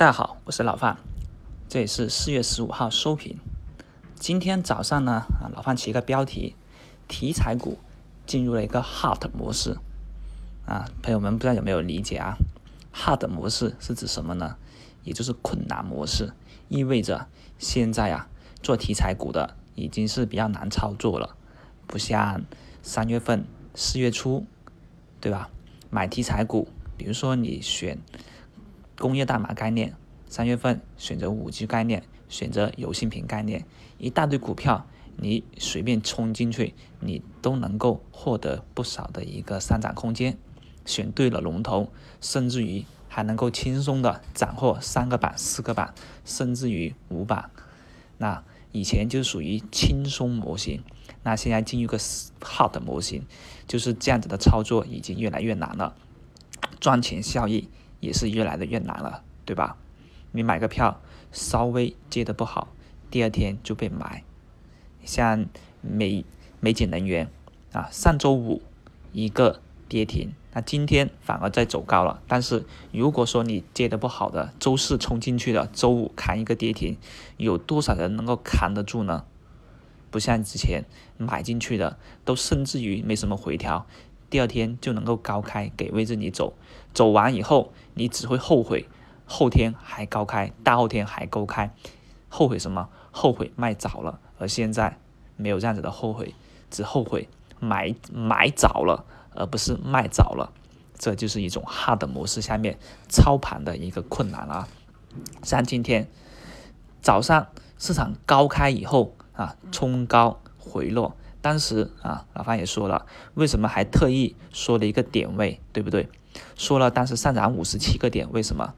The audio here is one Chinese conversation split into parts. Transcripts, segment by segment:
大家好，我是老范，这里是四月十五号收评。今天早上呢，啊，老范起一个标题，题材股进入了一个 hard 模式。啊，朋友们不知道有没有理解啊？hard 模式是指什么呢？也就是困难模式，意味着现在啊，做题材股的已经是比较难操作了，不像三月份、四月初，对吧？买题材股，比如说你选。工业代码概念，三月份选择五 G 概念，选择油性屏概念，一大堆股票，你随便冲进去，你都能够获得不少的一个上涨空间。选对了龙头，甚至于还能够轻松的斩获三个板、四个板，甚至于五板。那以前就属于轻松模型，那现在进入个 hard 模型，就是这样子的操作已经越来越难了，赚钱效益。也是越来的越难了，对吧？你买个票稍微接的不好，第二天就被买。像美美景能源啊，上周五一个跌停，那今天反而在走高了。但是如果说你接的不好的，周四冲进去的，周五扛一个跌停，有多少人能够扛得住呢？不像之前买进去的，都甚至于没什么回调。第二天就能够高开给位置你走，走完以后你只会后悔，后天还高开，大后天还高开，后悔什么？后悔卖早了。而现在没有这样子的后悔，只后悔买买早了，而不是卖早了。这就是一种 hard 模式下面操盘的一个困难啊。像今天早上市场高开以后啊，冲高回落。当时啊，老范也说了，为什么还特意说了一个点位，对不对？说了当时上涨五十七个点，为什么？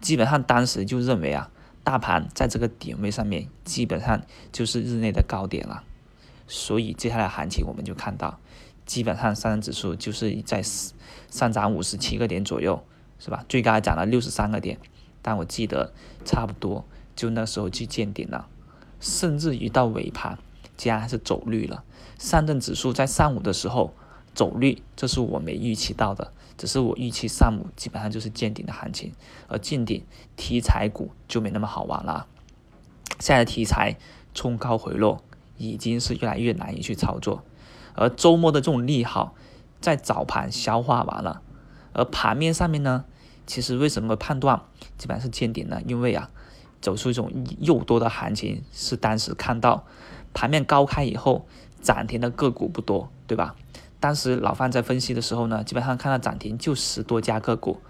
基本上当时就认为啊，大盘在这个点位上面，基本上就是日内的高点了。所以接下来行情我们就看到，基本上上证指数就是在上涨五十七个点左右，是吧？最高涨了六十三个点，但我记得差不多就那时候去见顶了，甚至于到尾盘。竟然还是走绿了，上证指数在上午的时候走绿，这是我没预期到的。只是我预期上午基本上就是见顶的行情，而见顶题材股就没那么好玩了。现在题材冲高回落，已经是越来越难以去操作。而周末的这种利好在早盘消化完了，而盘面上面呢，其实为什么判断基本上是见顶呢？因为啊，走出一种诱多的行情，是当时看到。盘面高开以后，涨停的个股不多，对吧？当时老范在分析的时候呢，基本上看到涨停就十多家个股，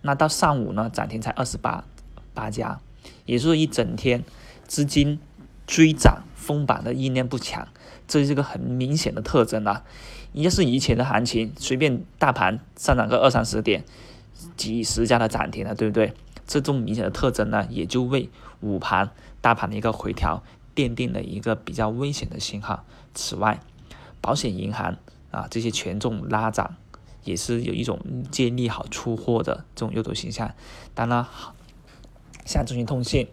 那到上午呢，涨停才二十八八家，也就是一整天资金追涨封板的意念不强，这是一个很明显的特征啊。要是以前的行情，随便大盘上涨个二三十点，几十家的涨停了，对不对？这种明显的特征呢，也就为午盘大盘的一个回调。奠定了一个比较危险的信号。此外，保险、银行啊这些权重拉涨，也是有一种借利好出货的这种诱导形象。当然，像中兴通信、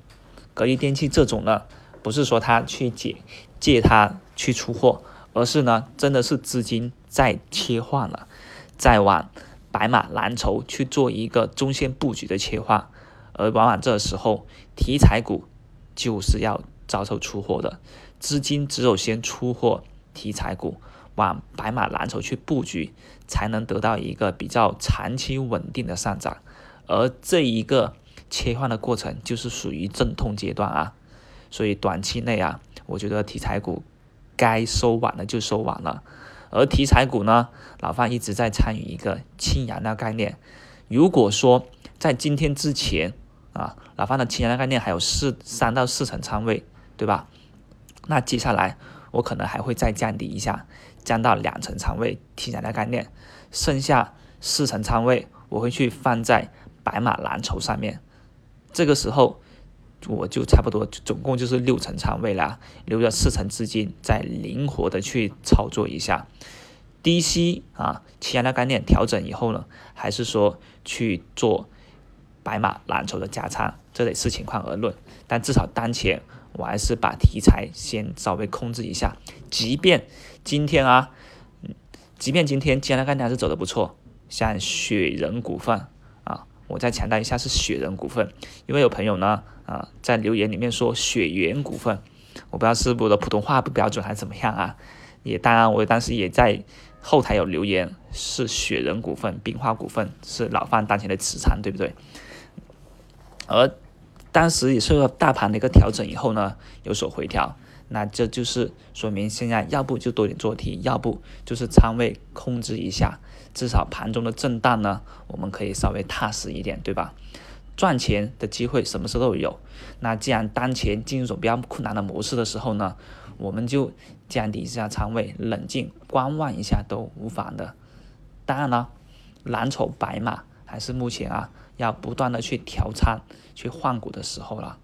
格力电器这种呢，不是说他去借借它去出货，而是呢，真的是资金在切换了，在往白马蓝筹去做一个中线布局的切换。而往往这时候，题材股就是要。遭受出货的资金只有先出货题材股，往白马蓝筹去布局，才能得到一个比较长期稳定的上涨。而这一个切换的过程就是属于阵痛阶段啊，所以短期内啊，我觉得题材股该收完了就收完了。而题材股呢，老范一直在参与一个氢燃料概念。如果说在今天之前啊，老范的氢燃料概念还有四三到四成仓位。对吧？那接下来我可能还会再降低一下，降到两成仓位，提前的概念，剩下四成仓位我会去放在白马蓝筹上面。这个时候我就差不多总共就是六成仓位了，留着四成资金再灵活的去操作一下。低吸啊，其他的概念调整以后呢，还是说去做白马蓝筹的加仓，这得视情况而论。但至少当前。我还是把题材先稍微控制一下，即便今天啊，即便今天既然概念还是走的不错，像雪人股份啊，我再强调一下是雪人股份，因为有朋友呢啊在留言里面说雪原股份，我不知道是我的普通话不标准还是怎么样啊。也当然我当时也在后台有留言是雪人股份、冰化股份是老范当前的持仓，对不对？而当时也受到大盘的一个调整以后呢，有所回调。那这就是说明现在要不就多点做 T，要不就是仓位控制一下，至少盘中的震荡呢，我们可以稍微踏实一点，对吧？赚钱的机会什么时候都有。那既然当前进入种比较困难的模式的时候呢，我们就降低一下仓位，冷静观望一下都无妨的。当然了，蓝筹白马还是目前啊要不断的去调仓、去换股的时候了。